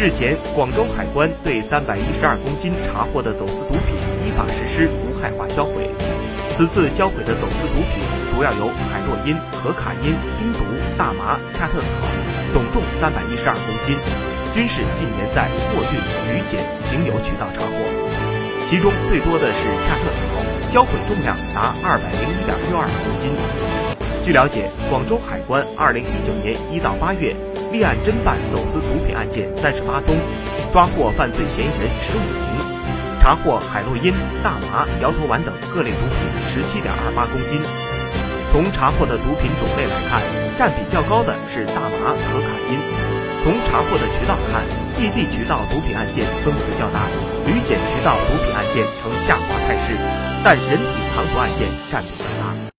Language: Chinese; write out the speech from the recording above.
日前，广州海关对三百一十二公斤查获的走私毒品依法实施无害化销毁。此次销毁的走私毒品主要有海洛因、可卡因、冰毒、大麻、恰特草，总重三百一十二公斤，均是近年在货运、旅检、行邮渠道查获。其中最多的是恰特草，销毁重量达二百零一点六二公斤。据了解，广州海关二零一九年一到八月。立案侦办走私毒品案件三十八宗，抓获犯罪嫌疑人十五名，查获海洛因、大麻、摇头丸等各类毒品十七点二八公斤。从查获的毒品种类来看，占比较高的是大麻、可卡因。从查获的渠道看，寄递渠道毒品案件增幅较大，旅检渠道毒品案件呈下滑态势，但人体藏毒案件占比较大。